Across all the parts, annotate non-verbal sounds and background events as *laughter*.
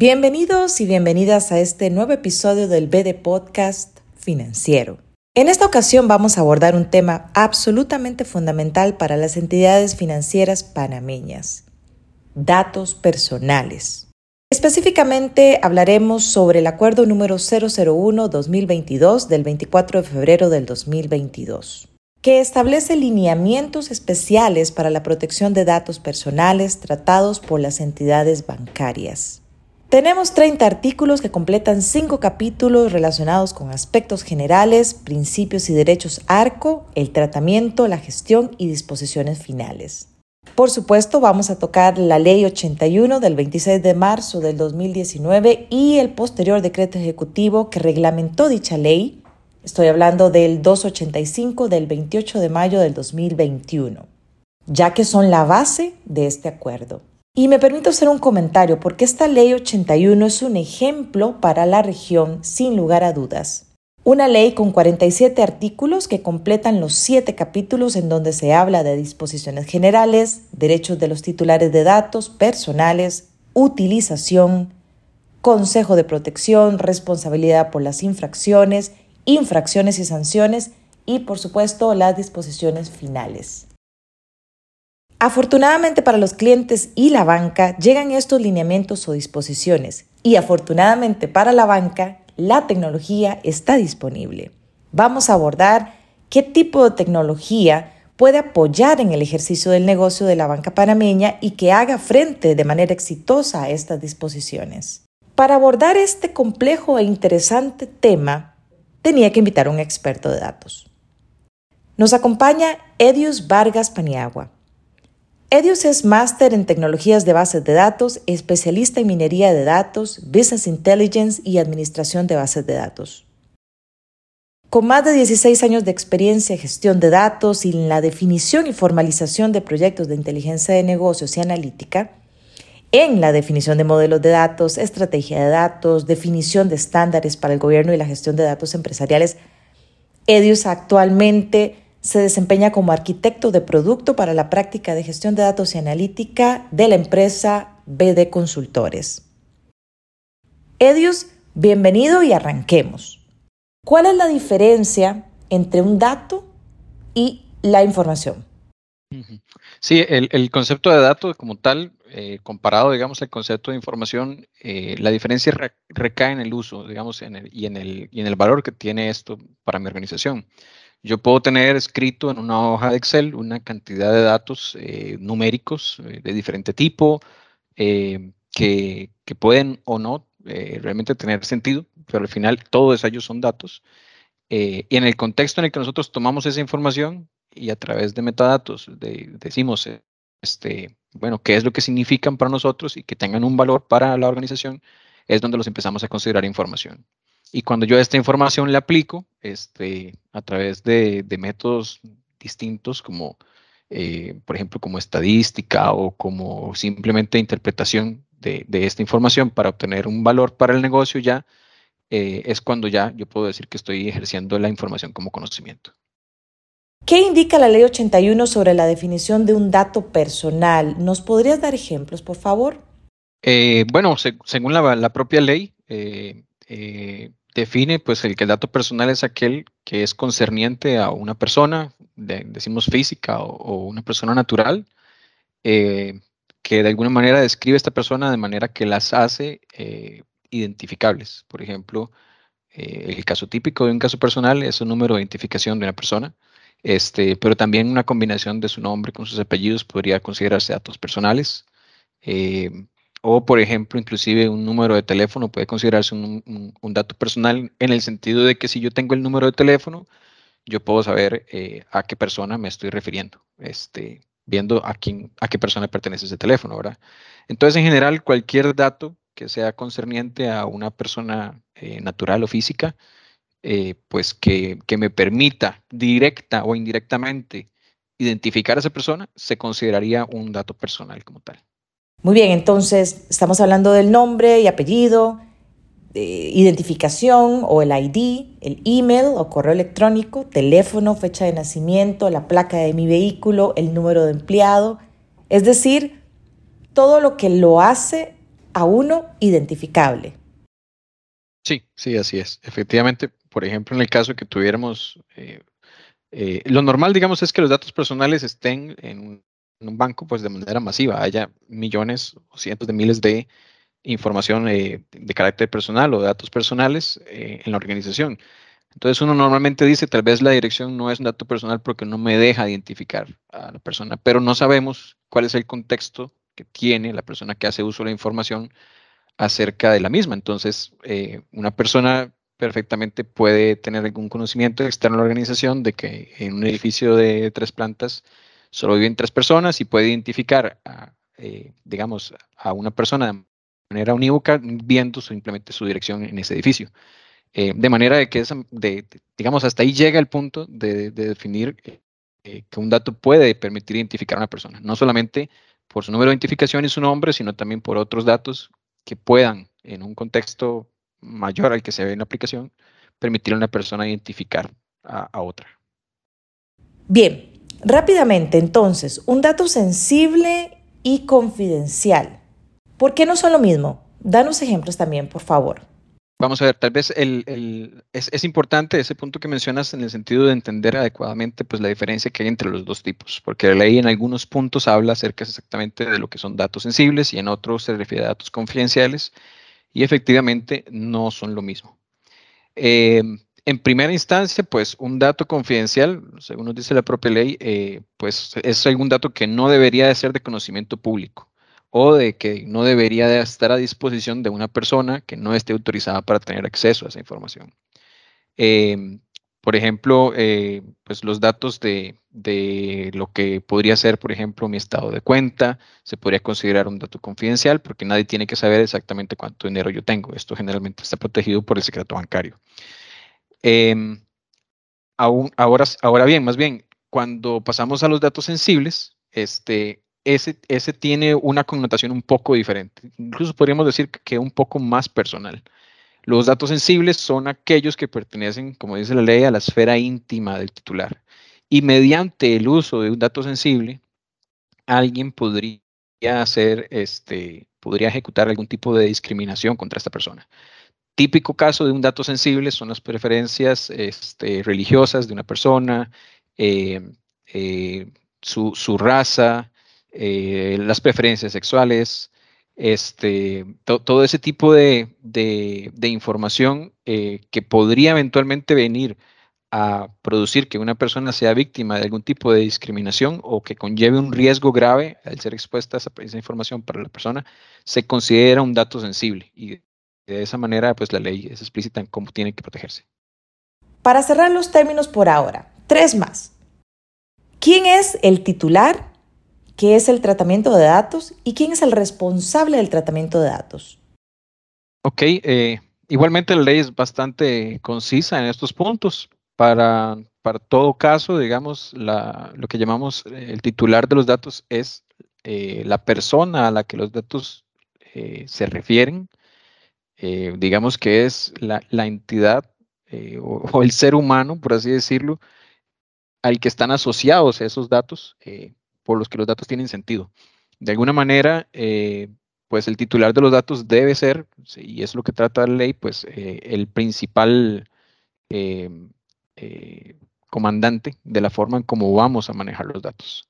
Bienvenidos y bienvenidas a este nuevo episodio del BD Podcast Financiero. En esta ocasión vamos a abordar un tema absolutamente fundamental para las entidades financieras panameñas, datos personales. Específicamente hablaremos sobre el acuerdo número 001-2022 del 24 de febrero del 2022 que establece lineamientos especiales para la protección de datos personales tratados por las entidades bancarias. Tenemos 30 artículos que completan 5 capítulos relacionados con aspectos generales, principios y derechos ARCO, el tratamiento, la gestión y disposiciones finales. Por supuesto, vamos a tocar la Ley 81 del 26 de marzo del 2019 y el posterior decreto ejecutivo que reglamentó dicha ley. Estoy hablando del 285 del 28 de mayo del 2021, ya que son la base de este acuerdo. Y me permito hacer un comentario porque esta ley 81 es un ejemplo para la región sin lugar a dudas. Una ley con 47 artículos que completan los 7 capítulos en donde se habla de disposiciones generales, derechos de los titulares de datos personales, utilización, consejo de protección, responsabilidad por las infracciones, infracciones y sanciones y por supuesto las disposiciones finales. Afortunadamente para los clientes y la banca llegan estos lineamientos o disposiciones y afortunadamente para la banca la tecnología está disponible. Vamos a abordar qué tipo de tecnología puede apoyar en el ejercicio del negocio de la banca panameña y que haga frente de manera exitosa a estas disposiciones. Para abordar este complejo e interesante tema, tenía que invitar a un experto de datos. Nos acompaña Edius Vargas Paniagua Edius es máster en tecnologías de bases de datos, especialista en minería de datos, business intelligence y administración de bases de datos. Con más de 16 años de experiencia en gestión de datos y en la definición y formalización de proyectos de inteligencia de negocios y analítica, en la definición de modelos de datos, estrategia de datos, definición de estándares para el gobierno y la gestión de datos empresariales, Edius actualmente se desempeña como arquitecto de producto para la práctica de gestión de datos y analítica de la empresa BD Consultores. Edius, bienvenido y arranquemos. ¿Cuál es la diferencia entre un dato y la información? Sí, el, concepto de dato como tal, eh, comparado, digamos, al concepto de información, eh, la diferencia recae en el uso, digamos, y, en el, y en el valor que tiene esto para mi organización. Yo puedo tener escrito en una hoja de Excel una cantidad de datos eh, numéricos eh, de diferente tipo eh, que, pueden o no realmente tener sentido, pero al final todos ellos son datos. y en el contexto en el que nosotros tomamos esa información y a través de metadatos decimos, este, bueno, qué es lo que significan para nosotros y que tengan un valor para la organización, es donde los empezamos a considerar información. Y cuando yo esta información la aplico este, a través de, métodos distintos como, eh, por ejemplo, como estadística o como simplemente interpretación de, esta información para obtener un valor para el negocio, ya eh, es cuando ya yo puedo decir que estoy ejerciendo la información como conocimiento. ¿Qué indica la ley 81 sobre la definición de un dato personal? ¿Nos podrías dar ejemplos, por favor? Eh, bueno, según la, propia ley, define pues el que el dato personal es aquel que es concerniente a una persona, decimos física o, una persona natural, eh, que de alguna manera describe a esta persona de manera que las hace eh, identificables. Por ejemplo, eh, el caso típico de un caso personal es un número de identificación de una persona, este, pero también una combinación de su nombre con sus apellidos podría considerarse datos personales. O, por ejemplo, inclusive un número de teléfono puede considerarse un, dato personal en el sentido de que si yo tengo el número de teléfono, yo puedo saber eh, a qué persona me estoy refiriendo, este, viendo a, quién, a qué persona pertenece ese teléfono, ¿verdad? Entonces, en general, cualquier dato que sea concerniente a una persona eh, natural o física, eh, pues que, que me permita directa o indirectamente identificar a esa persona, se consideraría un dato personal como tal. Muy bien, entonces estamos hablando del nombre y apellido, identificación o el ID, el email o correo electrónico, teléfono, fecha de nacimiento, la placa de mi vehículo, el número de empleado, es decir, todo lo que lo hace a uno identificable. Sí, sí, así es. Efectivamente, por ejemplo, en el caso que tuviéramos, eh, eh, lo normal, digamos, es que los datos personales estén en un, banco, pues de manera masiva, haya millones o cientos de miles de información de carácter personal o datos personales en la organización. Entonces uno normalmente dice, tal vez la dirección no es un dato personal porque no me deja identificar a la persona, pero no sabemos cuál es el contexto que tiene la persona que hace uso de la información acerca de la misma. Entonces, eh, una persona perfectamente puede tener algún conocimiento externo a la organización de que en un edificio de tres plantas solo viven tres personas y puede identificar, a, eh, digamos, a una persona de manera unívoca viendo simplemente su dirección en ese edificio. Eh, de manera de que, de, digamos, hasta ahí llega el punto de, definir eh, que un dato puede permitir identificar a una persona, no solamente por su número de identificación y su nombre, sino también por otros datos que puedan, en un contexto mayor al que se ve en la aplicación, permitir a una persona identificar a otra. Bien, rápidamente entonces, un dato sensible y confidencial. ¿Por qué no son lo mismo? Danos ejemplos también, por favor. Vamos a ver, tal vez es, importante ese punto que mencionas en el sentido de entender adecuadamente pues, la diferencia que hay entre los dos tipos, porque la ley en algunos puntos habla acerca exactamente de lo que son datos sensibles y en otros se refiere a datos confidenciales y efectivamente no son lo mismo. Eh, en primera instancia, pues un dato confidencial, según nos dice la propia ley, eh, pues es algún dato que no debería de ser de conocimiento público o de que no debería de estar a disposición de una persona que no esté autorizada para tener acceso a esa información. Em, por ejemplo, eh, pues los datos de, lo que podría ser, por ejemplo, mi estado de cuenta, se podría considerar un dato confidencial porque nadie tiene que saber exactamente cuánto dinero yo tengo. Esto generalmente está protegido por el secreto bancario. Em, ahora, bien, más bien, cuando pasamos a los datos sensibles, este, ese, tiene una connotación un poco diferente. Incluso podríamos decir que un poco más personal. Los datos sensibles son aquellos que pertenecen, como dice la ley, a la esfera íntima del titular. Y mediante el uso de un dato sensible, alguien podría hacer, este, podría ejecutar algún tipo de discriminación contra esta persona. Típico caso de un dato sensible son las preferencias este, religiosas de una persona, eh, eh, su, raza, eh, las preferencias sexuales, este, todo ese tipo de, información que podría eventualmente venir a producir que una persona sea víctima de algún tipo de discriminación o que conlleve un riesgo grave al ser expuesta a esa, esa información para la persona, se considera un dato sensible. Y de esa manera pues la ley es explícita en cómo tiene que protegerse. Para cerrar los términos por ahora, tres más. ¿Quién es el titular qué es el tratamiento de datos y quién es el responsable del tratamiento de datos. Ok, eh, igualmente la ley es bastante concisa en estos puntos. Para, para todo caso, digamos, lo que llamamos eh, el titular de los datos es eh, la persona a la que los datos se refieren. Digamos que es la, entidad *laughs* o, el ser humano, por así decirlo, al que están asociados esos datos por los que los datos tienen sentido. De alguna manera, eh, pues el titular de los datos debe ser, y es lo que trata la ley, pues eh, el principal eh, comandante de la forma en cómo vamos a manejar los datos.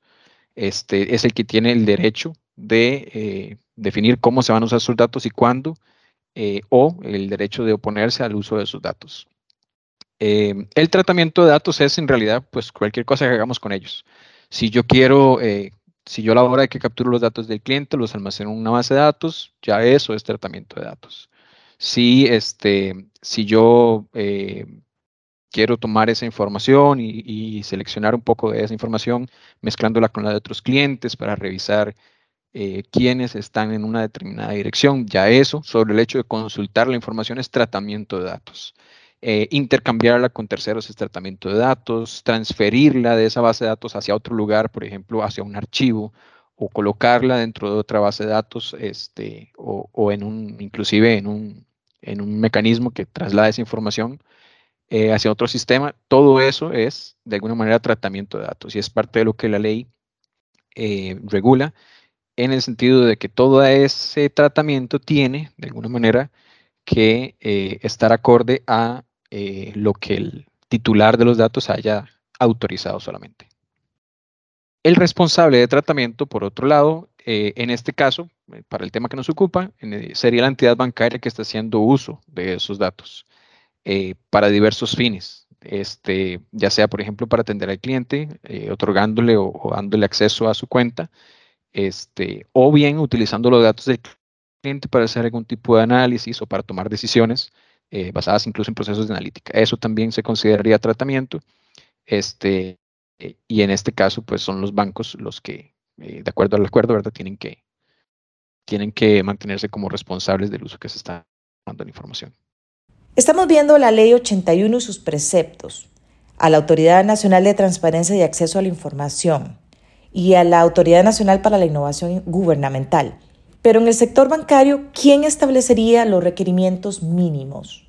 Este es el que tiene el derecho de definir cómo se van a usar sus datos y cuándo, o el derecho de oponerse al uso de sus datos. Em, el tratamiento de datos es en realidad pues cualquier cosa que hagamos con ellos. Si yo quiero, eh, si yo a la hora de que capturo los datos del cliente los almaceno en una base de datos, ya eso es tratamiento de datos. Si, este, si yo eh, quiero tomar esa información y, seleccionar un poco de esa información, mezclándola con la de otros clientes para revisar eh, quiénes están en una determinada dirección, ya eso, sobre el hecho de consultar la información, es tratamiento de datos. Eh, intercambiarla con terceros es tratamiento de datos, transferirla de esa base de datos hacia otro lugar, por ejemplo, hacia un archivo, o colocarla dentro de otra base de datos, este, o, en un, inclusive en un, en un mecanismo que traslada esa información eh, hacia otro sistema. Todo eso es, de alguna manera, tratamiento de datos y es parte de lo que la ley eh, regula en el sentido de que todo ese tratamiento tiene, de alguna manera, que eh, estar acorde a eh, lo que el titular de los datos haya autorizado solamente. El responsable de tratamiento, por otro lado, eh, en este caso, para el tema que nos ocupa, sería la entidad bancaria que está haciendo uso de esos datos para diversos fines. Este, ya sea, por ejemplo, para atender al cliente, otorgándole o, o, dándole acceso a su cuenta, este, o bien utilizando los datos del cliente para hacer algún tipo de análisis o para tomar decisiones eh, basadas incluso en procesos de analítica. Eso también se consideraría tratamiento. Este, eh, y en este caso, pues son los bancos los que, eh, de acuerdo al acuerdo, ¿verdad? Tienen que, tienen que mantenerse como responsables del uso que se está dando la información. Estamos viendo la Ley 81 y sus preceptos. A la Autoridad Nacional de Transparencia y Acceso a la Información, y a la Autoridad Nacional para la Innovación Gubernamental. Pero en el sector bancario, ¿quién establecería los requerimientos mínimos?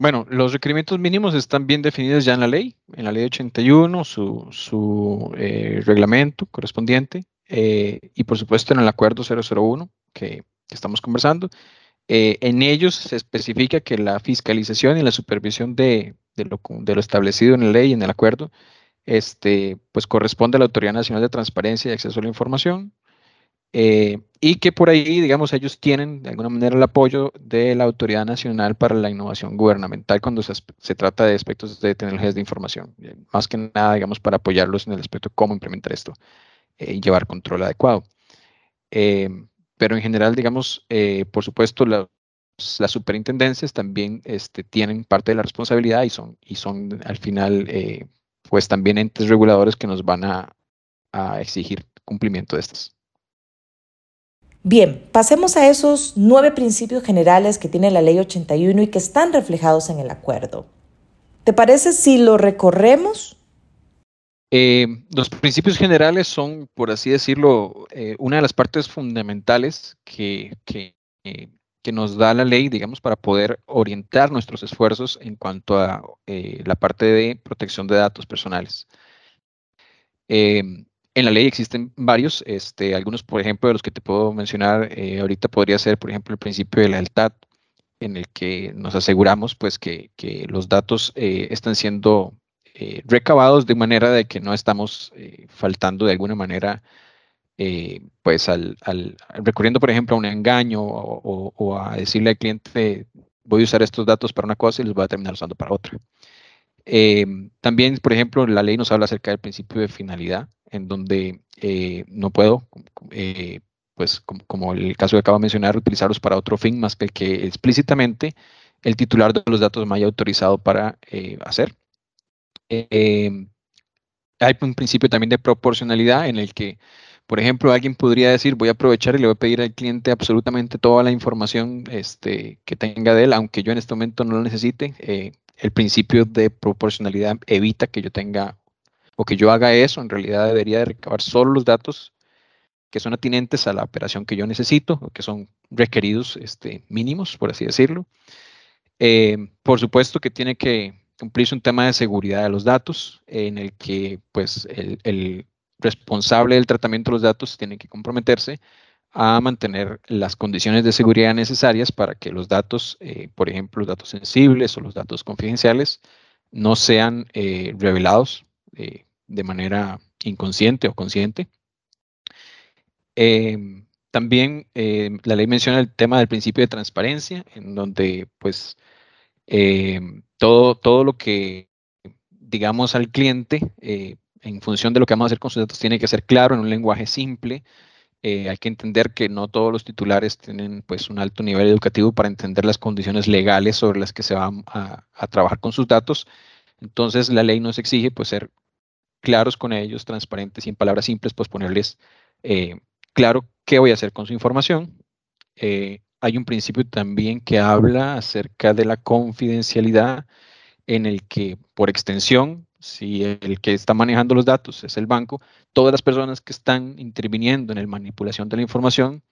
Bueno, los requerimientos mínimos están bien definidos ya en la ley, en la ley 81, su, su eh, reglamento correspondiente, eh, y por supuesto en el acuerdo 001 que, estamos conversando. Eh, en ellos se especifica que la fiscalización y la supervisión de, de lo establecido en la ley y en el acuerdo este, pues corresponde a la Autoridad Nacional de Transparencia y Acceso a la Información, eh, y que por ahí, digamos, ellos tienen de alguna manera el apoyo de la Autoridad Nacional para la Innovación Gubernamental cuando se, trata de aspectos de tecnologías de información, eh, más que nada, digamos, para apoyarlos en el aspecto de cómo implementar esto eh, y llevar control adecuado. pero en general, digamos, por supuesto, las superintendencias también este, tienen parte de la responsabilidad y son, y son al final pues también entes reguladores que nos van a, exigir cumplimiento de estas. Bien, pasemos a esos nueve principios generales que tiene la Ley 81 y que están reflejados en el acuerdo. ¿Te parece si lo recorremos? Eh, los principios generales son, por así decirlo, eh, una de las partes fundamentales que, que, eh, que nos da la ley, digamos, para poder orientar nuestros esfuerzos en cuanto a eh, la parte de protección de datos personales. Em, en la ley existen varios, este, algunos, por ejemplo, de los que te puedo mencionar eh, ahorita podría ser, por ejemplo, el principio de lealtad, en el que nos aseguramos pues que, que los datos eh, están siendo recabados de manera de que no estamos faltando de alguna manera eh, pues al, recurriendo, por ejemplo, a un engaño o, a decirle al cliente, voy a usar estos datos para una cosa y los voy a terminar usando para otra. Eh, también, por ejemplo, la ley nos habla acerca del principio de finalidad, en donde eh, no puedo, pues como, el caso que acabo de mencionar, utilizarlos para otro fin más que que explícitamente el titular de los datos me haya autorizado para hacer. hay un principio también de proporcionalidad en el que por ejemplo, alguien podría decir, voy a aprovechar y le voy a pedir al cliente absolutamente toda la información este, que tenga de él, aunque yo en este momento no lo necesite. Eh, el principio de proporcionalidad evita que yo tenga o que yo haga eso. En realidad debería de recabar solo los datos que son atinentes a la operación que yo necesito o que son requeridos este, mínimos, por así decirlo. Eh, por supuesto que tiene que cumplirse un tema de seguridad de los datos en el que pues el, el responsable del tratamiento de los datos tiene que comprometerse a mantener las condiciones de seguridad necesarias para que los datos, eh, por ejemplo, los datos sensibles o los datos confidenciales, no sean eh, revelados eh, de manera inconsciente o consciente. Em, también em, la ley menciona el tema del principio de transparencia, en donde pues em, todo, todo lo que digamos al cliente en función de lo que vamos a hacer con sus datos, tiene que ser claro en un lenguaje simple. Eh, hay que entender que no todos los titulares tienen pues, un alto nivel educativo para entender las condiciones legales sobre las que se van a, trabajar con sus datos. Entonces, la ley nos exige pues, ser claros con ellos, transparentes y en palabras simples, pues ponerles eh, claro qué voy a hacer con su información. Eh, hay un principio también que habla acerca de la confidencialidad en el que por extensión si el que está manejando los datos es el banco, todas las personas que están interviniendo en la manipulación de la información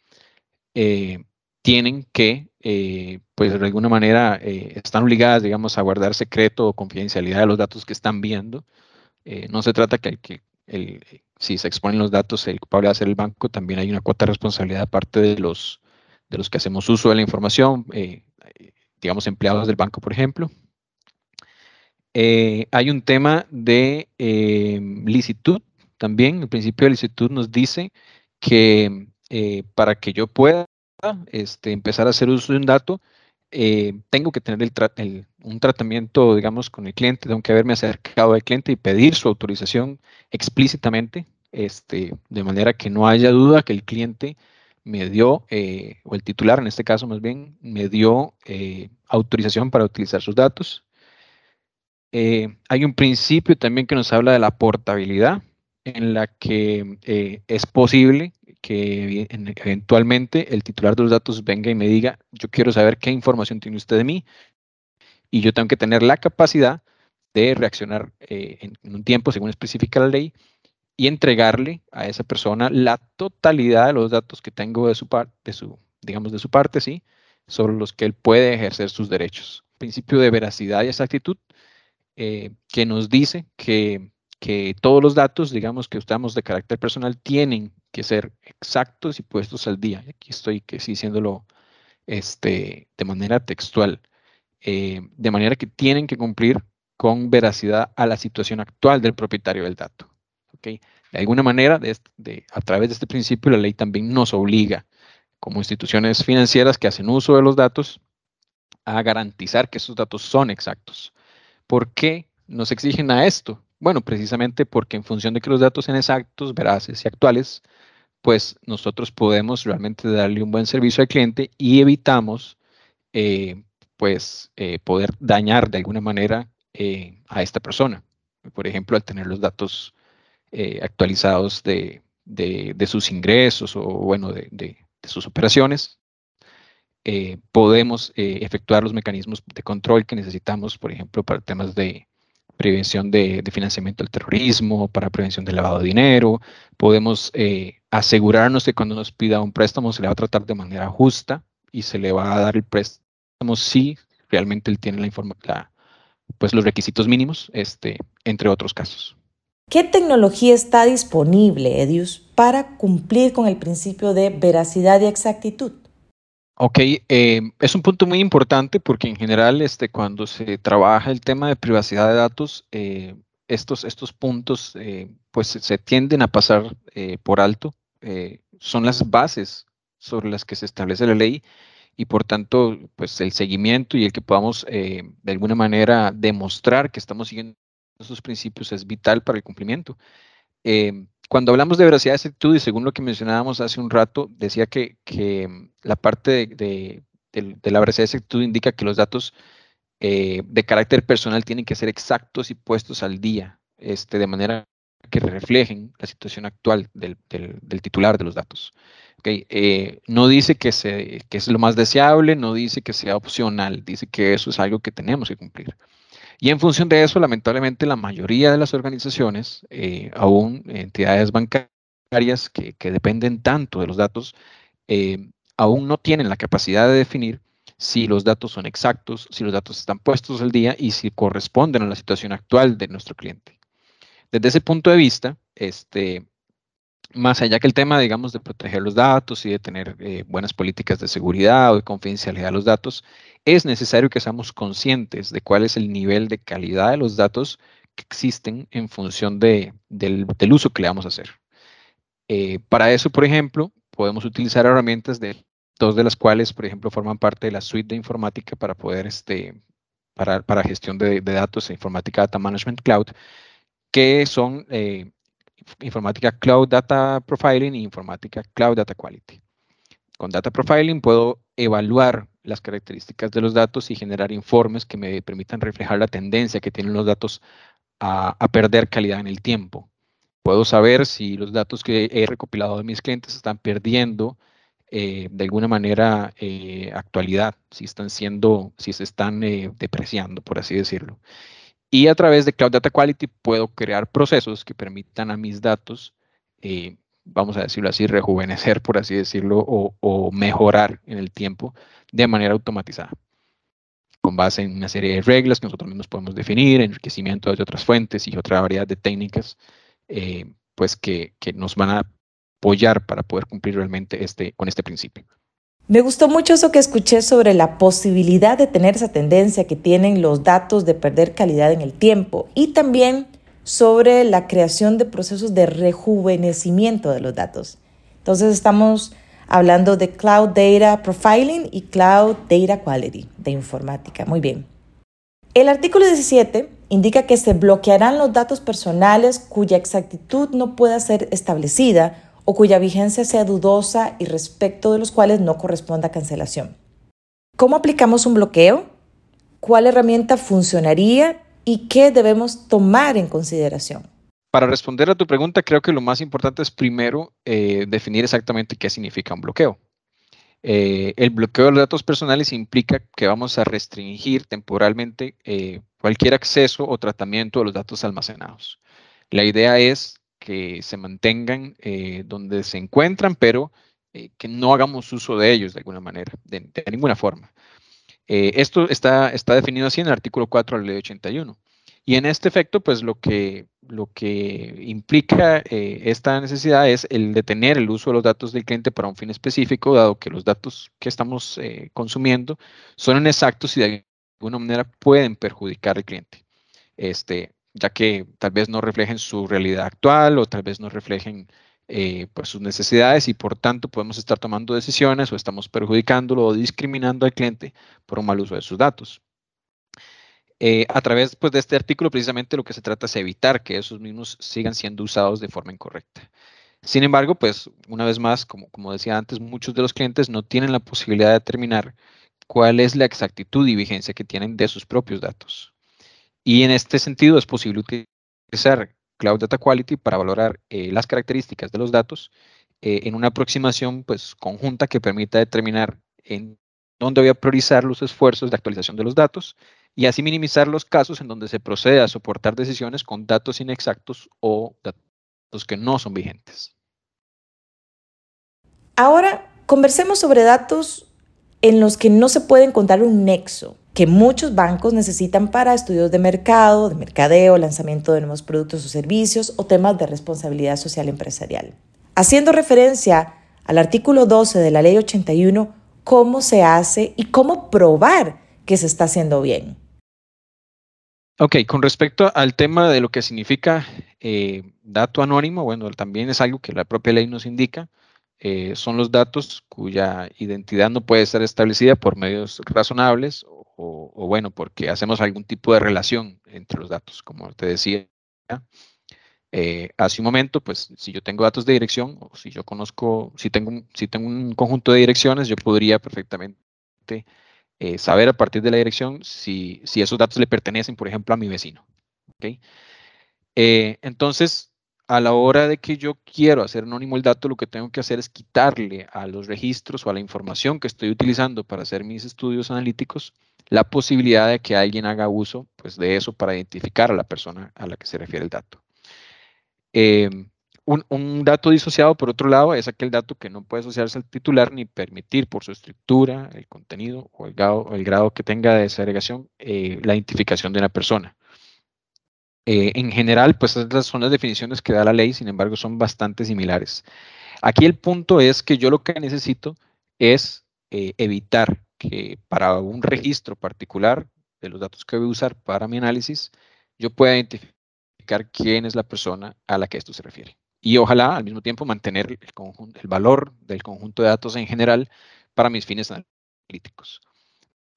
eh, tienen que, eh, pues de alguna manera, eh, están obligadas, digamos, a guardar secreto o confidencialidad de los datos que están viendo. no se trata que, que, si se exponen los datos, el culpable va a ser el banco, también hay una cuota de responsabilidad aparte de los, de los que hacemos uso de la información, eh, digamos empleados del banco, por ejemplo. Eh, hay un tema de eh, licitud también. El principio de licitud nos dice que para que yo pueda este, empezar a hacer uso de un dato, tengo que tener un tratamiento, digamos, con el cliente, tengo que haberme acercado al cliente y pedir su autorización explícitamente, este, de manera que no haya duda que el cliente me dio, eh, o el titular en este caso más bien, me dio eh, autorización para utilizar sus datos. Eh, hay un principio también que nos habla de la portabilidad, en la que es posible que eventualmente el titular de los datos venga y me diga, yo quiero saber qué información tiene usted de mí, y yo tengo que tener la capacidad de reaccionar en, un tiempo según especifica la ley y entregarle a esa persona la totalidad de los datos que tengo de su parte, digamos, de su parte, sí, sobre los que él puede ejercer sus derechos. Principio de veracidad y exactitud eh, que nos dice que, que, todos los datos, digamos, que usamos de carácter personal tienen que ser exactos y puestos al día. Aquí estoy que sí diciéndolo este, de manera textual. Eh, de manera que tienen que cumplir con veracidad a la situación actual del propietario del dato. De alguna manera, a través de este principio, la ley también nos obliga, como instituciones financieras que hacen uso de los datos, a garantizar que esos datos son exactos. ¿Por qué nos exigen a esto? Bueno, precisamente porque en función de que los datos sean exactos, veraces y actuales, pues nosotros podemos realmente darle un buen servicio al cliente y evitamos eh, pues eh, poder dañar de alguna manera eh, a esta persona. Por ejemplo, al tener los datos actualizados de, sus ingresos o bueno, de, sus operaciones, eh, podemos eh, efectuar los mecanismos de control que necesitamos, por ejemplo, para temas de prevención de, financiamiento del terrorismo, para prevención del lavado de dinero. Podemos asegurarnos que cuando nos pida un préstamo se le va a tratar de manera justa y se le va a dar el préstamo si realmente él tiene la información, pues los requisitos mínimos, este, entre otros casos. ¿Qué tecnología está disponible, Edius, para cumplir con el principio de veracidad y exactitud? Ok, eh, es un punto muy importante porque en general este, cuando se trabaja el tema de privacidad de datos, eh, estos, estos puntos eh, pues se tienden a pasar por alto. son las bases sobre las que se establece la ley y por tanto pues el seguimiento y el que podamos de alguna manera demostrar que estamos siguiendo esos principios es vital para el cumplimiento. Eh, cuando hablamos de veracidad de exactitud, y según lo que mencionábamos hace un rato, decía que, que la parte de, de, la veracidad de exactitud indica que los datos eh, de carácter personal tienen que ser exactos y puestos al día, este, de manera que reflejen la situación actual del, del, titular de los datos. Okay. Eh, no dice que, se, que es lo más deseable, no dice que sea opcional, dice que eso es algo que tenemos que cumplir. Y en función de eso, lamentablemente, la mayoría de las organizaciones, eh, aún entidades bancarias que, dependen tanto de los datos, eh, aún no tienen la capacidad de definir si los datos son exactos, si los datos están puestos al día y si corresponden a la situación actual de nuestro cliente. Desde ese punto de vista, este, más allá que el tema, digamos, de proteger los datos y de tener eh, buenas políticas de seguridad o de confidencialidad de los datos, es necesario que seamos conscientes de cuál es el nivel de calidad de los datos que existen en función de, del, uso que le vamos a hacer. Eh, para eso, por ejemplo, podemos utilizar herramientas de dos de las cuales, por ejemplo, forman parte de la suite de informática para poder, este, para, para gestión de, datos e informática Data Management Cloud, que son eh, informática Cloud Data Profiling y informática Cloud Data Quality. Con Data Profiling puedo evaluar las características de los datos y generar informes que me permitan reflejar la tendencia que tienen los datos a, perder calidad en el tiempo. Puedo saber si los datos que he recopilado de mis clientes están perdiendo eh, de alguna manera eh, actualidad, si están siendo, si se están eh, depreciando, por así decirlo. Y a través de Cloud Data Quality puedo crear procesos que permitan a mis datos, eh, vamos a decirlo así, rejuvenecer, por así decirlo, o, mejorar en el tiempo de manera automatizada, con base en una serie de reglas que nosotros mismos podemos definir, enriquecimiento de otras fuentes y otra variedad de técnicas pues que, que nos van a apoyar para poder cumplir realmente este, con este principio. Me gustó mucho eso que escuché sobre la posibilidad de tener esa tendencia que tienen los datos de perder calidad en el tiempo y también sobre la creación de procesos de rejuvenecimiento de los datos. Entonces estamos hablando de Cloud Data Profiling y Cloud Data Quality de informática. Muy bien. El artículo 17 indica que se bloquearán los datos personales cuya exactitud no pueda ser establecida o cuya vigencia sea dudosa y respecto de los cuales no corresponda cancelación. ¿Cómo aplicamos un bloqueo? ¿Cuál herramienta funcionaría y qué debemos tomar en consideración? Para responder a tu pregunta, creo que lo más importante es primero eh, definir exactamente qué significa un bloqueo. Eh, el bloqueo de los datos personales implica que vamos a restringir temporalmente eh, cualquier acceso o tratamiento de los datos almacenados. La idea es que se mantengan donde se encuentran, pero que no hagamos uso de ellos de alguna manera, de ninguna forma. Eh, esto está, está definido así en el artículo 4 de la ley 81. Y en este efecto, pues lo que, lo que implica eh, esta necesidad es el detener el uso de los datos del cliente para un fin específico, dado que los datos que estamos eh, consumiendo son inexactos y de alguna manera pueden perjudicar al cliente. Este, ya que tal vez no reflejen su realidad actual o tal vez no reflejen eh, pues sus necesidades y por tanto podemos estar tomando decisiones o estamos perjudicándolo o discriminando al cliente por un mal uso de sus datos. Eh, a través pues, de este artículo precisamente lo que se trata es evitar que esos mismos sigan siendo usados de forma incorrecta. Sin embargo, pues una vez más, como, como decía antes, muchos de los clientes no tienen la posibilidad de determinar cuál es la exactitud y vigencia que tienen de sus propios datos. Y en este sentido es posible utilizar Cloud Data Quality para valorar eh, las características de los datos eh, en una aproximación pues, conjunta que permita determinar en dónde voy a priorizar los esfuerzos de actualización de los datos y así minimizar los casos en donde se procede a soportar decisiones con datos inexactos o datos que no son vigentes. Ahora, conversemos sobre datos en los que no se puede encontrar un nexo que muchos bancos necesitan para estudios de mercado, de mercadeo, lanzamiento de nuevos productos o servicios o temas de responsabilidad social empresarial. Haciendo referencia al artículo 12 de la Ley 81, cómo se hace y cómo probar que se está haciendo bien. Ok, con respecto al tema de lo que significa eh, dato anónimo, bueno, también es algo que la propia ley nos indica. Eh, son los datos cuya identidad no puede ser establecida por medios razonables o, bueno, porque hacemos algún tipo de relación entre los datos, como te decía. Eh, hace un momento, pues si yo tengo datos de dirección o si yo conozco, si tengo, si tengo un conjunto de direcciones, yo podría perfectamente eh, saber a partir de la dirección si, si, esos datos le pertenecen, por ejemplo, a mi vecino. ¿okay? Eh, entonces, a la hora de que yo quiero hacer anónimo el dato, lo que tengo que hacer es quitarle a los registros o a la información que estoy utilizando para hacer mis estudios analíticos la posibilidad de que alguien haga uso pues, de eso para identificar a la persona a la que se refiere el dato. Em, un, dato disociado, por otro lado, es aquel dato que no puede asociarse al titular ni permitir por su estructura, el contenido o el grado, el grado que tenga de segregación eh, la identificación de una persona. Eh, en general, pues esas son las definiciones que da la ley, sin embargo, son bastante similares. Aquí el punto es que yo lo que necesito es eh, evitar que para un registro particular de los datos que voy a usar para mi análisis, yo pueda identificar quién es la persona a la que esto se refiere. Y ojalá al mismo tiempo mantener el, el valor del conjunto de datos en general para mis fines analíticos.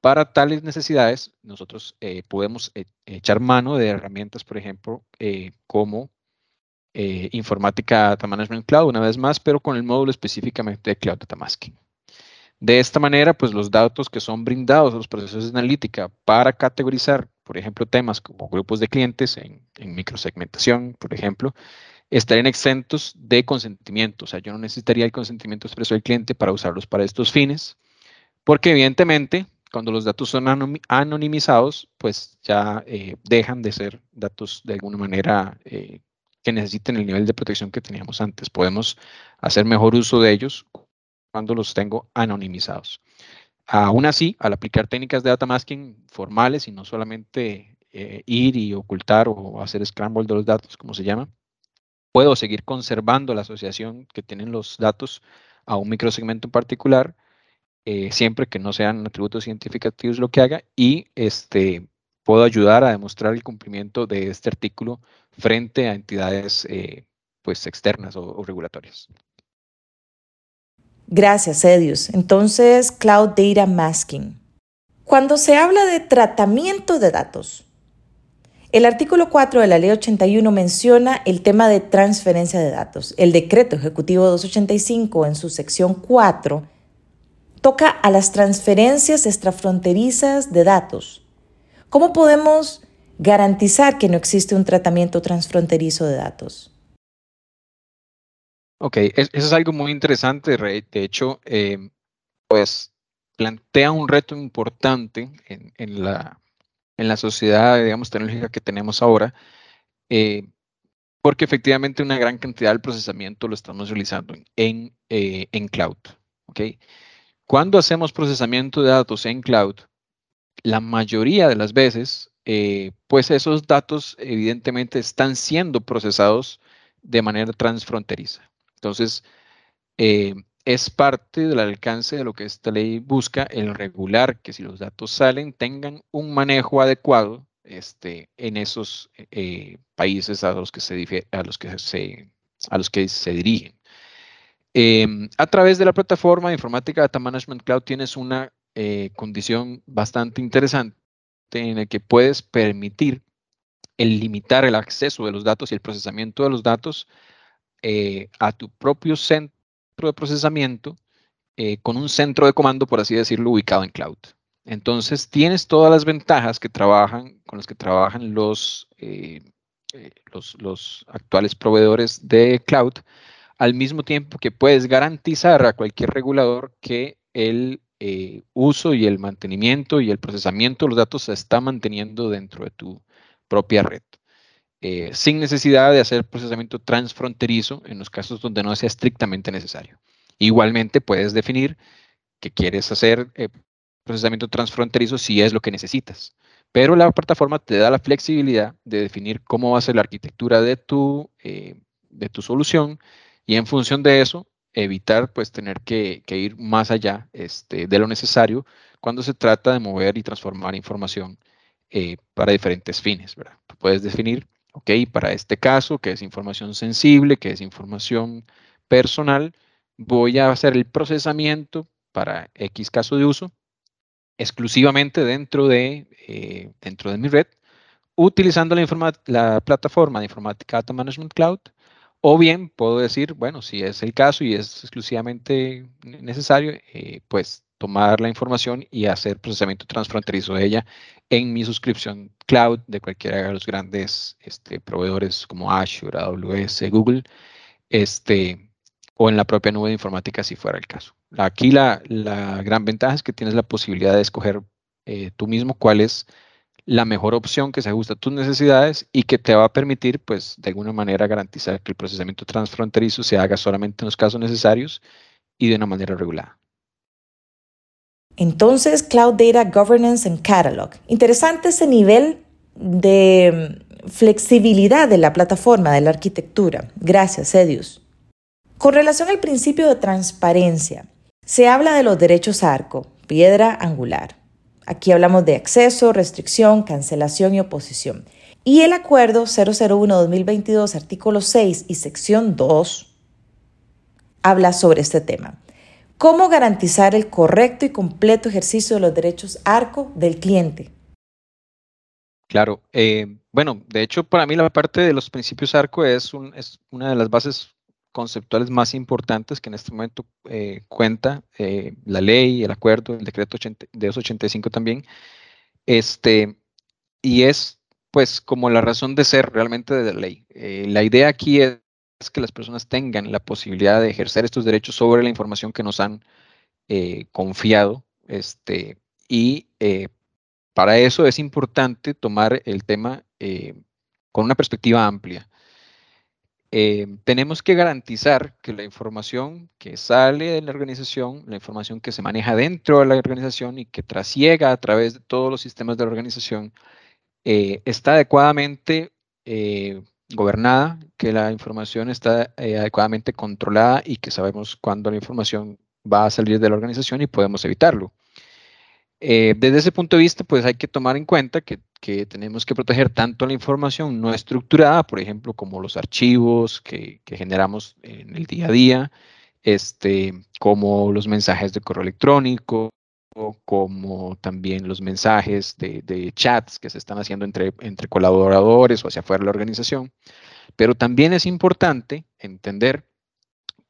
Para tales necesidades, nosotros eh, podemos e, echar mano de herramientas, por ejemplo, eh, como eh, Informática Data Management Cloud, una vez más, pero con el módulo específicamente de Cloud Data Masking. De esta manera, pues los datos que son brindados a los procesos de analítica para categorizar, por ejemplo, temas como grupos de clientes en, microsegmentación, por ejemplo, estarían exentos de consentimiento. O sea, yo no necesitaría el consentimiento expreso del cliente para usarlos para estos fines, porque evidentemente, cuando los datos son anonimizados, pues ya eh, dejan de ser datos de alguna manera eh, que necesiten el nivel de protección que teníamos antes. Podemos hacer mejor uso de ellos cuando los tengo anonimizados. Aún así, al aplicar técnicas de data masking formales y no solamente eh, ir y ocultar o hacer scramble de los datos, como se llama, puedo seguir conservando la asociación que tienen los datos a un microsegmento en particular, eh, siempre que no sean atributos identificativos lo que haga, y este, puedo ayudar a demostrar el cumplimiento de este artículo frente a entidades eh, pues, externas o, regulatorias. Gracias, Edius. Entonces, Cloud Data Masking. Cuando se habla de tratamiento de datos, el artículo 4 de la Ley 81 menciona el tema de transferencia de datos. El decreto ejecutivo 285 en su sección 4 toca a las transferencias extrafronterizas de datos. ¿Cómo podemos garantizar que no existe un tratamiento transfronterizo de datos? Ok, eso es algo muy interesante, Rey. De hecho, eh, pues plantea un reto importante en, la, en la sociedad, digamos, tecnológica que tenemos ahora, eh, porque efectivamente una gran cantidad del procesamiento lo estamos realizando en, eh, en cloud. ¿ok? Cuando hacemos procesamiento de datos en cloud, la mayoría de las veces, eh, pues esos datos evidentemente están siendo procesados de manera transfronteriza. Entonces, eh, es parte del alcance de lo que esta ley busca, el regular que si los datos salen tengan un manejo adecuado este, en esos eh, países a los que se, dirigen. Em, a través de la plataforma de Informática Data Management Cloud tienes una eh, condición bastante interesante en la que puedes permitir el limitar el acceso de los datos y el procesamiento de los datos eh, a tu propio centro de procesamiento eh, con un centro de comando, por así decirlo, ubicado en cloud. Entonces tienes todas las ventajas que trabajan, con las que trabajan los, los, los actuales proveedores de cloud, al mismo tiempo que puedes garantizar a cualquier regulador que el eh, uso y el mantenimiento y el procesamiento de los datos se está manteniendo dentro de tu propia red, eh, sin necesidad de hacer procesamiento transfronterizo en los casos donde no sea estrictamente necesario. Igualmente puedes definir que quieres hacer eh, procesamiento transfronterizo si es lo que necesitas, pero la plataforma te da la flexibilidad de definir cómo va a ser la arquitectura de tu, de tu solución y en función de eso, evitar pues tener que, ir más allá este, de lo necesario cuando se trata de mover y transformar información eh, para diferentes fines, puedes definir, ok, para este caso, que es información sensible, que es información personal, voy a hacer el procesamiento para X caso de uso exclusivamente dentro de, eh, dentro de mi red, utilizando la, la plataforma de Informática Data Management Cloud o bien puedo decir, bueno, si es el caso y es exclusivamente necesario, eh, pues tomar la información y hacer procesamiento transfronterizo de ella en mi suscripción cloud de cualquiera de los grandes este, proveedores como Azure, AWS, Google, este, o en la propia nube de informática si fuera el caso. Aquí la, gran ventaja es que tienes la posibilidad de escoger eh, tú mismo cuál es la mejor opción que se ajusta a tus necesidades y que te va a permitir, pues, de alguna manera garantizar que el procesamiento transfronterizo se haga solamente en los casos necesarios y de una manera regulada. Entonces, Cloud Data Governance and Catalog. Interesante ese nivel de mm, flexibilidad de la plataforma, de la arquitectura. Gracias, Edius. Con relación al principio de transparencia, se habla de los derechos ARCO, piedra angular. Aquí hablamos de acceso, restricción, cancelación y oposición. Y el acuerdo 001-2022, artículo 6 y sección 2, habla sobre este tema. ¿Cómo garantizar el correcto y completo ejercicio de los derechos ARCO del cliente? Claro, eh, bueno, de hecho para mí la parte de los principios ARCO es, es una de las bases conceptuales más importantes que en este momento eh, cuenta eh, la ley, el acuerdo, el decreto de 285 también. Este, y es pues como la razón de ser realmente de la ley. Eh, la idea aquí es, que las personas tengan la posibilidad de ejercer estos derechos sobre la información que nos han confiado. Este, y para eso es importante tomar el tema con una perspectiva amplia. Eh, tenemos que garantizar que la información que sale de la organización, la información que se maneja dentro de la organización y que trasiega a través de todos los sistemas de la organización, eh, está adecuadamente eh, gobernada, que la información está eh, adecuadamente controlada y que sabemos cuándo la información va a salir de la organización y podemos evitarlo. Eh, desde ese punto de vista, pues hay que tomar en cuenta que, tenemos que proteger tanto la información no estructurada, por ejemplo, como los archivos que, generamos en el día a día, este, como los mensajes de correo electrónico, como también los mensajes de, chats que se están haciendo entre, entre colaboradores o hacia afuera de la organización. Pero también es importante entender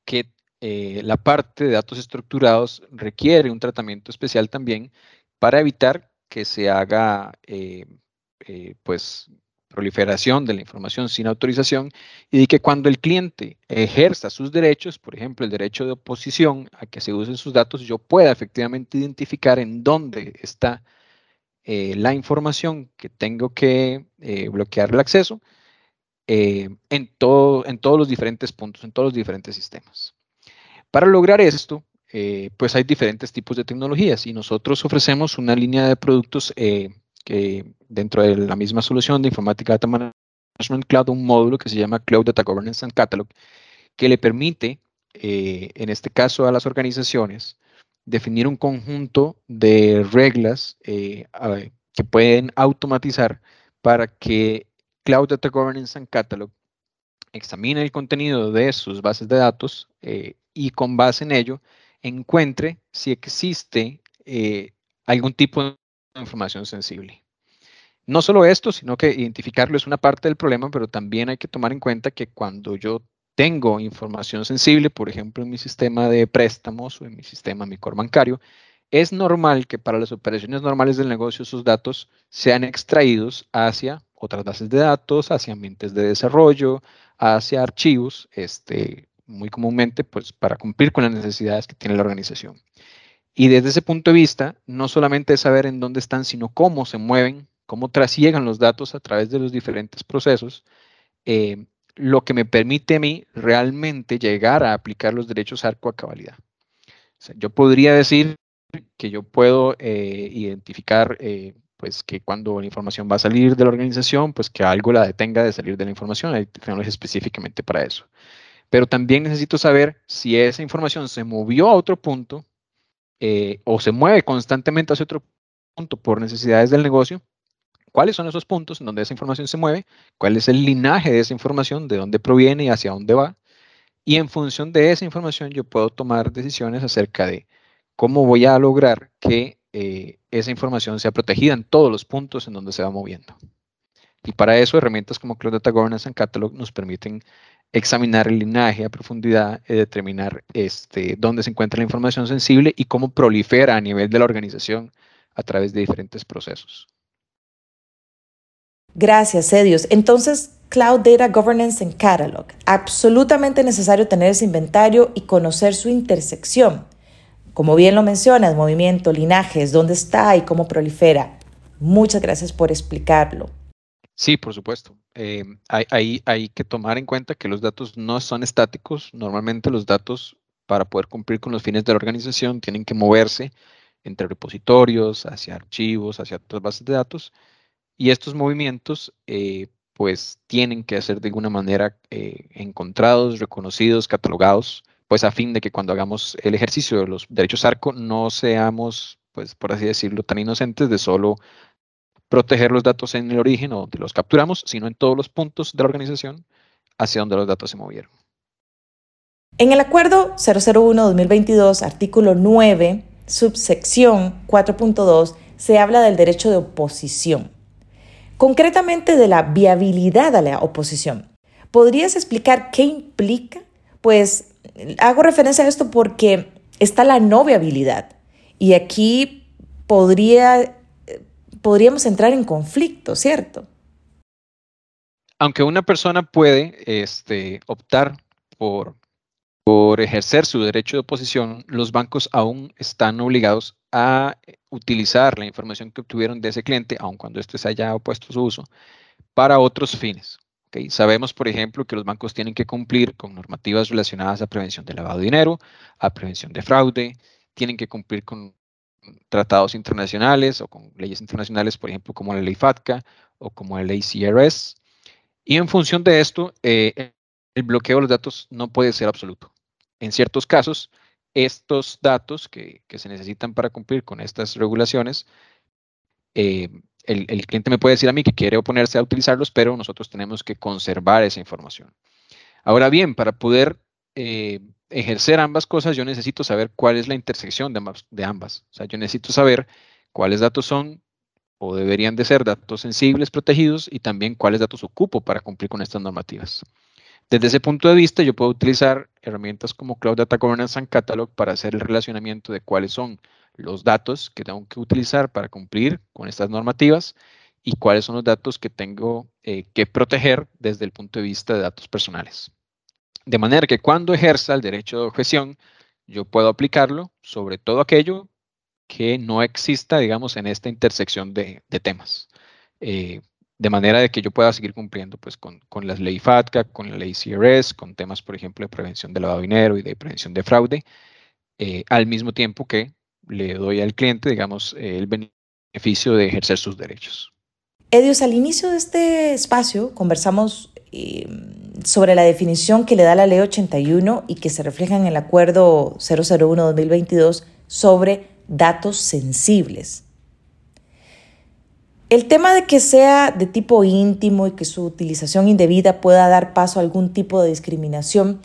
que eh, la parte de datos estructurados requiere un tratamiento especial también para evitar que se haga eh, eh, pues proliferación de la información sin autorización y de que cuando el cliente ejerza sus derechos, por ejemplo, el derecho de oposición a que se usen sus datos, yo pueda efectivamente identificar en dónde está eh, la información que tengo que bloquear el acceso en, todo, en todos los diferentes puntos, en todos los diferentes sistemas. Para lograr esto, eh, pues hay diferentes tipos de tecnologías y nosotros ofrecemos una línea de productos eh, que dentro de la misma solución de informática Data Management Cloud, un módulo que se llama Cloud Data Governance and Catalog, que le permite, eh, en este caso a las organizaciones, definir un conjunto de reglas que pueden automatizar para que Cloud Data Governance and Catalog examine el contenido de sus bases de datos y con base en ello encuentre si existe eh, algún tipo de información sensible. No solo esto, sino que identificarlo es una parte del problema, pero también hay que tomar en cuenta que cuando yo tengo información sensible, por ejemplo, en mi sistema de préstamos o en mi sistema mi core bancario, es normal que para las operaciones normales del negocio esos datos sean extraídos hacia otras bases de datos, hacia ambientes de desarrollo, hacia archivos, este, muy comúnmente pues para cumplir con las necesidades que tiene la organización. Y desde ese punto de vista, no solamente es saber en dónde están, sino cómo se mueven, cómo trasiegan los datos a través de los diferentes procesos, eh, lo que me permite a mí realmente llegar a aplicar los derechos ARCO a cabalidad. yo podría decir que yo puedo eh, identificar eh, pues que cuando la información va a salir de la organización, pues que algo la detenga de salir de la información. Hay tecnología específicamente para eso pero también necesito saber si esa información se movió a otro punto eh, o se mueve constantemente hacia otro punto por necesidades del negocio. ¿Cuáles son esos puntos en donde esa información se mueve? ¿Cuál es el linaje de esa información? ¿De dónde proviene y hacia dónde va? Y en función de esa información yo puedo tomar decisiones acerca de cómo voy a lograr que eh, esa información sea protegida en todos los puntos en donde se va moviendo. Y para eso herramientas como Cloud Data Governance and Catalog nos permiten examinar el linaje a profundidad y determinar este, dónde se encuentra la información sensible y cómo prolifera a nivel de la organización a través de diferentes procesos. Gracias, Edios. Entonces, Cloud Data Governance and Catalog. Absolutamente necesario tener ese inventario y conocer su intersección. Como bien lo mencionas, movimiento, linajes, dónde está y cómo prolifera. Muchas gracias por explicarlo. Sí, por supuesto. Eh, hay, que tomar en cuenta que los datos no son estáticos. Normalmente los datos, para poder cumplir con los fines de la organización, tienen que moverse entre repositorios, hacia archivos, hacia otras bases de datos. Y estos movimientos, eh, pues, tienen que ser de alguna manera eh, encontrados, reconocidos, catalogados, pues a fin de que cuando hagamos el ejercicio de los derechos ARCO no seamos, pues, por así decirlo, tan inocentes de solo proteger los datos en el origen o donde los capturamos, sino en todos los puntos de la organización hacia donde los datos se movieron. En el acuerdo 001-2022, artículo 9, subsección 4.2, se habla del derecho de oposición, concretamente de la viabilidad a la oposición. ¿Podrías explicar qué implica? Pues hago referencia a esto porque está la no viabilidad y aquí podría podríamos entrar en conflicto, ¿cierto? Aunque una persona puede este, optar por, por ejercer su derecho de oposición, los bancos aún están obligados a utilizar la información que obtuvieron de ese cliente, aun cuando éste se haya opuesto su uso, para otros fines. Sabemos, por ejemplo, que los bancos tienen que cumplir con normativas relacionadas a prevención de lavado de dinero, a prevención de fraude, tienen que cumplir con tratados internacionales o con leyes internacionales, por ejemplo, como la ley FATCA o como la ley CRS. Y en función de esto, eh, el bloqueo de los datos no puede ser absoluto. En ciertos casos, estos datos que, se necesitan para cumplir con estas regulaciones, eh, el, cliente me puede decir a mí que quiere oponerse a utilizarlos, pero nosotros tenemos que conservar esa información. Ahora bien, para poder eh, ejercer ambas cosas, yo necesito saber cuál es la intersección de ambas, de ambas. O sea, yo necesito saber cuáles datos son o deberían de ser datos sensibles protegidos y también cuáles datos ocupo para cumplir con estas normativas. Desde ese punto de vista, yo puedo utilizar herramientas como Cloud Data Governance and Catalog para hacer el relacionamiento de cuáles son los datos que tengo que utilizar para cumplir con estas normativas y cuáles son los datos que tengo eh, que proteger desde el punto de vista de datos personales. De manera que cuando ejerza el derecho de objeción, yo puedo aplicarlo sobre todo aquello que no exista, digamos, en esta intersección de, temas. Eh, de manera de que yo pueda seguir cumpliendo pues, con, con las ley FATCA, con la ley CRS, con temas, por ejemplo, de prevención de lavado de dinero y de prevención de fraude, eh, al mismo tiempo que le doy al cliente, digamos, el beneficio de ejercer sus derechos. Edios, al inicio de este espacio conversamos eh, sobre la definición que le da la ley 81 y que se refleja en el acuerdo 001-2022 sobre datos sensibles. El tema de que sea de tipo íntimo y que su utilización indebida pueda dar paso a algún tipo de discriminación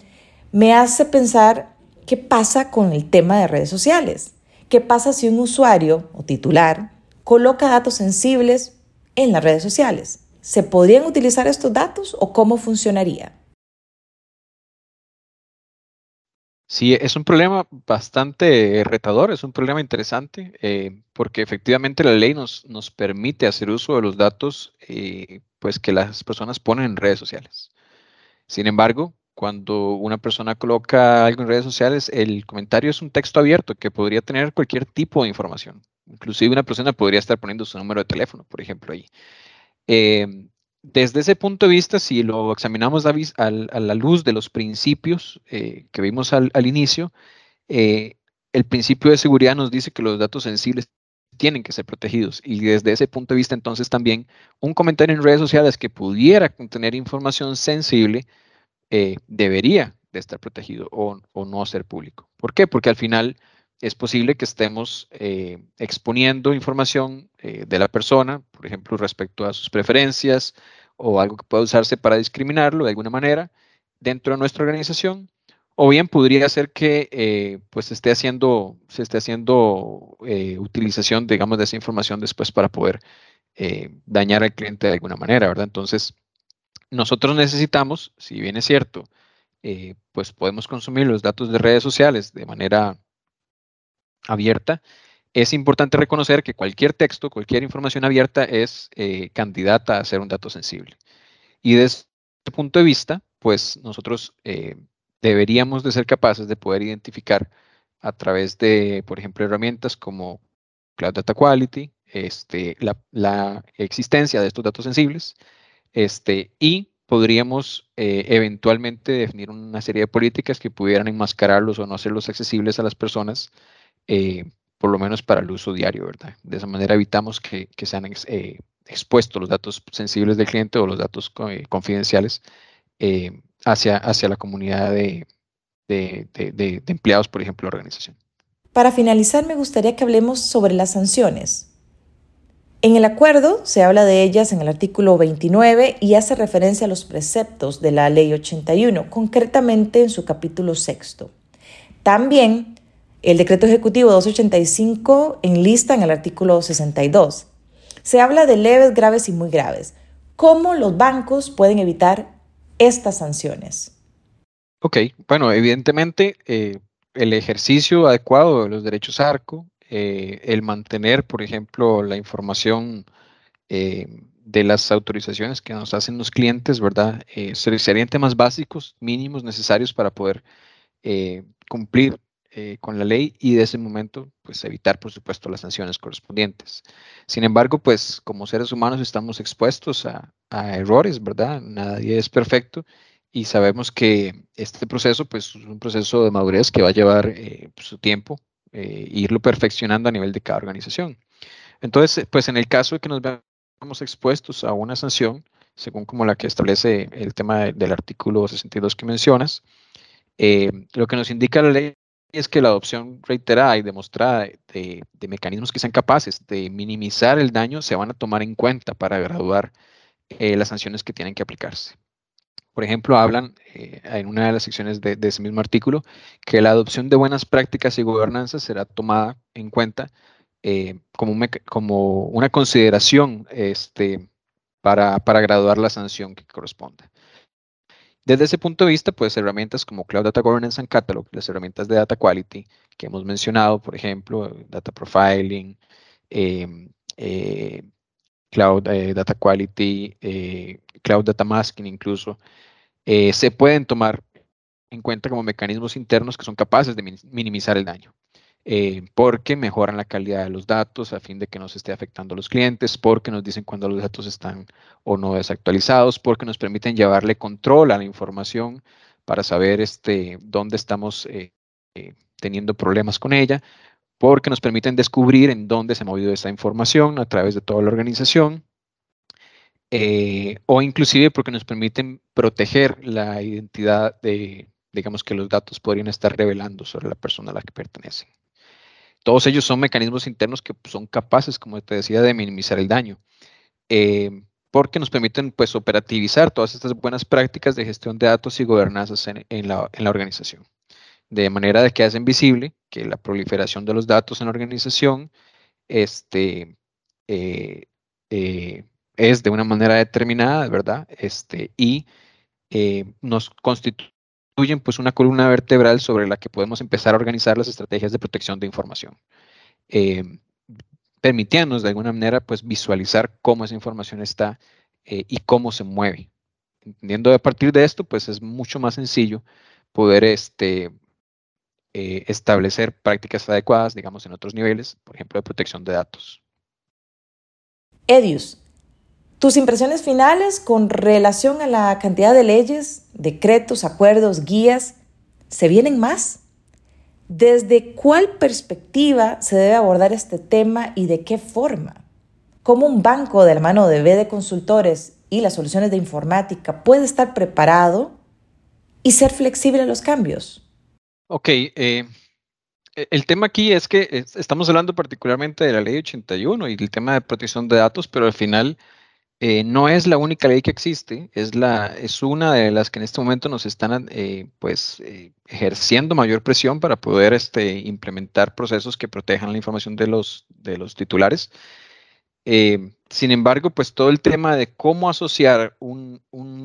me hace pensar qué pasa con el tema de redes sociales. ¿Qué pasa si un usuario o titular coloca datos sensibles en las redes sociales? ¿Se podrían utilizar estos datos o cómo funcionaría? Sí, es un problema bastante retador, es un problema interesante, eh, porque efectivamente la ley nos, nos permite hacer uso de los datos eh, pues que las personas ponen en redes sociales. Sin embargo, cuando una persona coloca algo en redes sociales, el comentario es un texto abierto que podría tener cualquier tipo de información. Inclusive una persona podría estar poniendo su número de teléfono, por ejemplo, ahí. Em, desde ese punto de vista, si lo examinamos a, la luz de los principios eh, que vimos al, inicio, eh, el principio de seguridad nos dice que los datos sensibles tienen que ser protegidos. Y desde ese punto de vista, entonces también un comentario en redes sociales que pudiera contener información sensible eh, debería de estar protegido o, o, no ser público. ¿Por qué? Porque al final es posible que estemos exponiendo información de la persona, por ejemplo, respecto a sus preferencias, o algo que pueda usarse para discriminarlo de alguna manera dentro de nuestra organización, o bien podría ser que eh, pues esté haciendo, se esté haciendo eh, utilización, digamos, de esa información después para poder eh, dañar al cliente de alguna manera, ¿verdad? Entonces, nosotros necesitamos, si bien es cierto, pues podemos consumir los datos de redes sociales de manera abierta, es importante reconocer que cualquier texto, cualquier información abierta es eh, candidata a ser un dato sensible. Y desde este punto de vista, pues nosotros eh, deberíamos de ser capaces de poder identificar a través de, por ejemplo, herramientas como Cloud Data Quality, este, la, existencia de estos datos sensibles, este, y podríamos eh, eventualmente definir una serie de políticas que pudieran enmascararlos o no hacerlos accesibles a las personas por lo menos para el uso diario, ¿verdad? De esa manera evitamos que, sean eh, expuestos los datos sensibles del cliente o los datos eh, confidenciales eh, hacia, hacia la comunidad de, de, empleados, por ejemplo, la organización. Para finalizar, me gustaría que hablemos sobre las sanciones. En el acuerdo se habla de ellas en el artículo 29 y hace referencia a los preceptos de la Ley 81, concretamente en su capítulo sexto. También el decreto ejecutivo 285 enlista en el artículo 62. Se habla de leves, graves y muy graves. ¿Cómo los bancos pueden evitar estas sanciones? Ok, bueno, evidentemente eh, el ejercicio adecuado de los derechos ARCO, eh, el mantener, por ejemplo, la información eh, de las autorizaciones que nos hacen los clientes, ¿verdad? serían temas básicos, mínimos necesarios para poder cumplir eh, con la ley y de ese momento, pues evitar, por supuesto, las sanciones correspondientes. Sin embargo, pues como seres humanos estamos expuestos a, errores, ¿verdad? Nadie es perfecto y sabemos que este proceso, pues es un proceso de madurez que va a llevar eh, su tiempo, eh, irlo perfeccionando a nivel de cada organización. Entonces, pues en el caso de que nos veamos expuestos a una sanción, según como la que establece el tema del artículo 62 que mencionas. Eh, lo que nos indica la ley es que la adopción reiterada y demostrada de, mecanismos que sean capaces de minimizar el daño se van a tomar en cuenta para graduar eh, las sanciones que tienen que aplicarse. Por ejemplo, hablan eh, en una de las secciones de, ese mismo artículo que la adopción de buenas prácticas y gobernanza será tomada en cuenta como, como, una consideración este, para, para graduar la sanción que corresponda. Desde ese punto de vista, pues herramientas como Cloud Data Governance and Catalog, las herramientas de Data Quality que hemos mencionado, por ejemplo, Data Profiling, em, eh, Cloud eh, Data Quality, eh, Cloud Data Masking incluso, se pueden tomar en cuenta como mecanismos internos que son capaces de minimizar el daño. Eh, porque mejoran la calidad de los datos a fin de que no se esté afectando a los clientes, porque nos dicen cuando los datos están o no desactualizados, porque nos permiten llevarle control a la información para saber este, dónde estamos eh, eh, teniendo problemas con ella, porque nos permiten descubrir en dónde se ha movido esa información a través de toda la organización, o inclusive porque nos permiten proteger la identidad de, digamos que los datos podrían estar revelando sobre la persona a la que pertenecen. Todos ellos son mecanismos internos que son capaces, como te decía, de minimizar el daño, eh, porque nos permiten pues, operativizar todas estas buenas prácticas de gestión de datos y gobernanzas en, la, organización, de manera de que hacen visible que la proliferación de los datos en la organización este, eh, eh, es de una manera determinada, ¿verdad? Este, y nos constituye pues una columna vertebral sobre la que podemos empezar a organizar las estrategias de protección de información, eh, permitiéndonos de alguna manera pues visualizar cómo esa información está eh, y cómo se mueve. Entendiendo a partir de esto, pues es mucho más sencillo poder este, eh, establecer prácticas adecuadas, digamos, en otros niveles, por ejemplo, de protección de datos. Edius, tus impresiones finales con relación a la cantidad de leyes, decretos, acuerdos, guías, ¿se vienen más? ¿Desde cuál perspectiva se debe abordar este tema y de qué forma? ¿Cómo un banco de la mano de B de consultores y las soluciones de informática puede estar preparado y ser flexible a los cambios? Ok, eh, el tema aquí es que estamos hablando particularmente de la ley 81 y el tema de protección de datos, pero al final eh, no es la única ley que existe, es, una de las que en este momento nos están eh, pues, eh, ejerciendo mayor presión para poder este, implementar procesos que protejan la información de los, titulares. sin embargo, pues todo el tema de cómo asociar un,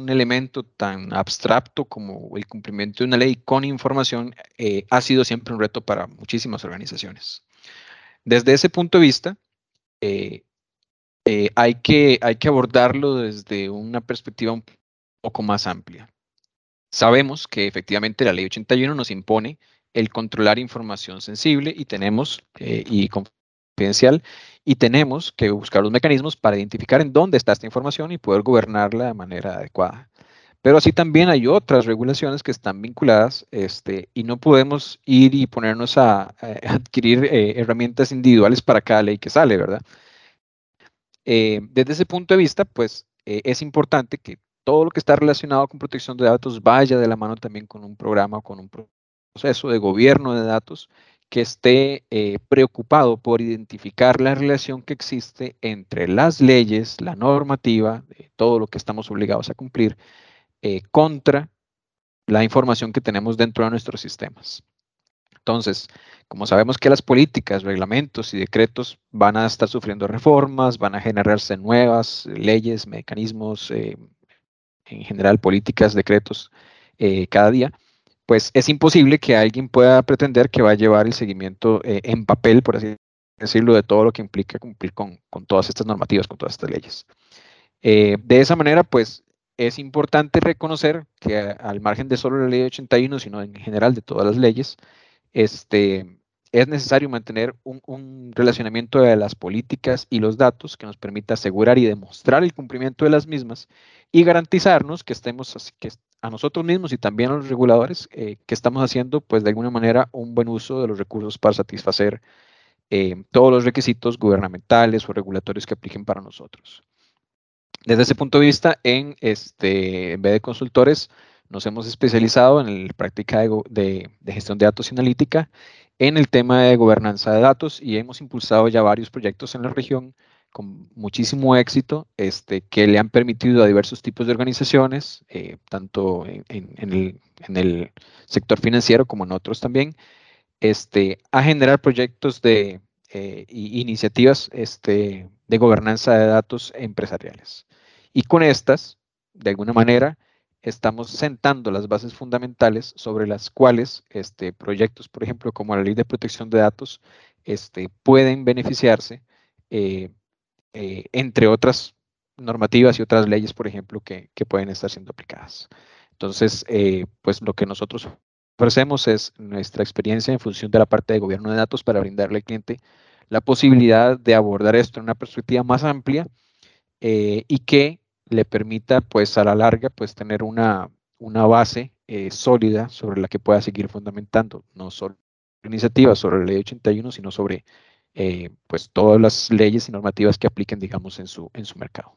elemento tan abstracto como el cumplimiento de una ley con información ha sido siempre un reto para muchísimas organizaciones. Desde ese punto de vista, hay, que, hay que abordarlo desde una perspectiva un poco más amplia. Sabemos que efectivamente la ley 81 nos impone el controlar información sensible y tenemos, eh, confidencial, y tenemos que buscar los mecanismos para identificar en dónde está esta información y poder gobernarla de manera adecuada. Pero así también hay otras regulaciones que están vinculadas este, y no podemos ir y ponernos a, adquirir eh, herramientas individuales para cada ley que sale, ¿verdad? Eh, desde ese punto de vista, pues eh, es importante que todo lo que está relacionado con protección de datos vaya de la mano también con un programa, con un proceso de gobierno de datos que esté eh, preocupado por identificar la relación que existe entre las leyes, la normativa, todo lo que estamos obligados a cumplir, contra la información que tenemos dentro de nuestros sistemas. Entonces, como sabemos que las políticas, reglamentos y decretos van a estar sufriendo reformas, van a generarse nuevas leyes, mecanismos, eh, en general políticas, decretos eh, cada día, pues es imposible que alguien pueda pretender que va a llevar el seguimiento eh, en papel, por así decirlo, de todo lo que implica cumplir con, con todas estas normativas, con todas estas leyes. de esa manera, pues es importante reconocer que al margen de solo la ley 81, sino en general de todas las leyes, este, es necesario mantener un, relacionamiento de las políticas y los datos que nos permita asegurar y demostrar el cumplimiento de las mismas y garantizarnos que estemos que a nosotros mismos y también a los reguladores eh, que estamos haciendo pues de alguna manera un buen uso de los recursos para satisfacer eh, todos los requisitos gubernamentales o regulatorios que apliquen para nosotros. Desde ese punto de vista, en, este, en vez de consultores, nos hemos especializado en la práctica de, gestión de datos y analítica en el tema de gobernanza de datos y hemos impulsado ya varios proyectos en la región con muchísimo éxito este, que le han permitido a diversos tipos de organizaciones, eh, tanto en, el, sector financiero como en otros también, este, a generar proyectos de eh, iniciativas este, de gobernanza de datos empresariales. Y con estas, de alguna manera, estamos sentando las bases fundamentales sobre las cuales este, proyectos, por ejemplo, como la Ley de Protección de Datos, este, pueden beneficiarse, eh, eh, entre otras normativas y otras leyes, por ejemplo, que, pueden estar siendo aplicadas. Entonces, eh, pues lo que nosotros ofrecemos es nuestra experiencia en función de la parte de gobierno de datos para brindarle al cliente la posibilidad de abordar esto en una perspectiva más amplia y que le permita, pues a la larga, pues tener una, una base eh, sólida sobre la que pueda seguir fundamentando, no solo iniciativas sobre la ley 81, sino sobre eh, pues todas las leyes y normativas que apliquen, digamos, en su, en su mercado.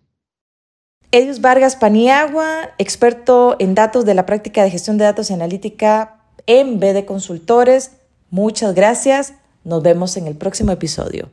Edius Vargas Paniagua, experto en datos de la práctica de gestión de datos y analítica en BD Consultores. Muchas gracias. Nos vemos en el próximo episodio.